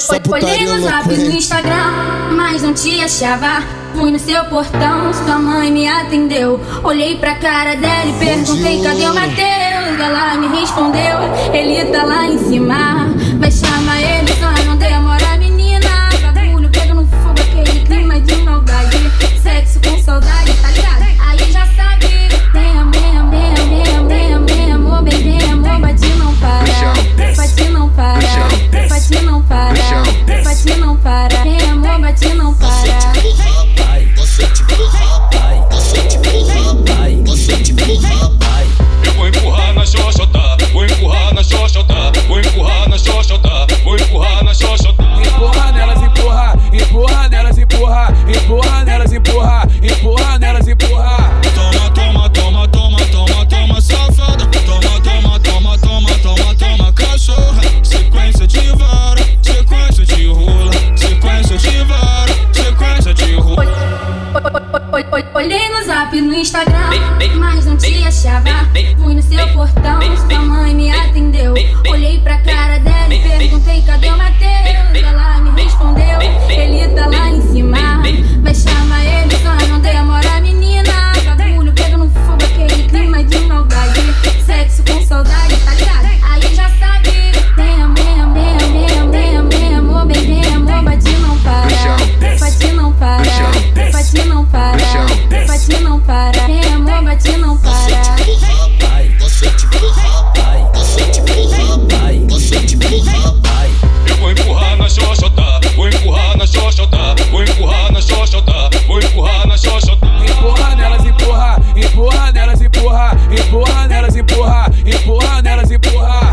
Só Olhei no zap no Instagram, mas não te achava. Fui no seu portão, sua mãe me atendeu. Olhei pra cara dela e perguntei: cadê o Mateus? Ela me respondeu: ele tá lá em cima. Vai chamar para. Tem amor, bate não para. Você te empurra, você te empurra, você te empurra. Eu vou empurrar na xoxota, vou empurrar na xoxota, vou empurrar na xoxota, vou empurrar na xoxota. Empurra nelas, empurra, empurra nelas, empurra, empurra nelas, empurra, empurra nelas, empurra. Toma, toma, toma, Olhei no zap no Instagram, mas não te achava. Fui no seu portão, empurra, empurra nelas, empurra, empurra nelas, empurra.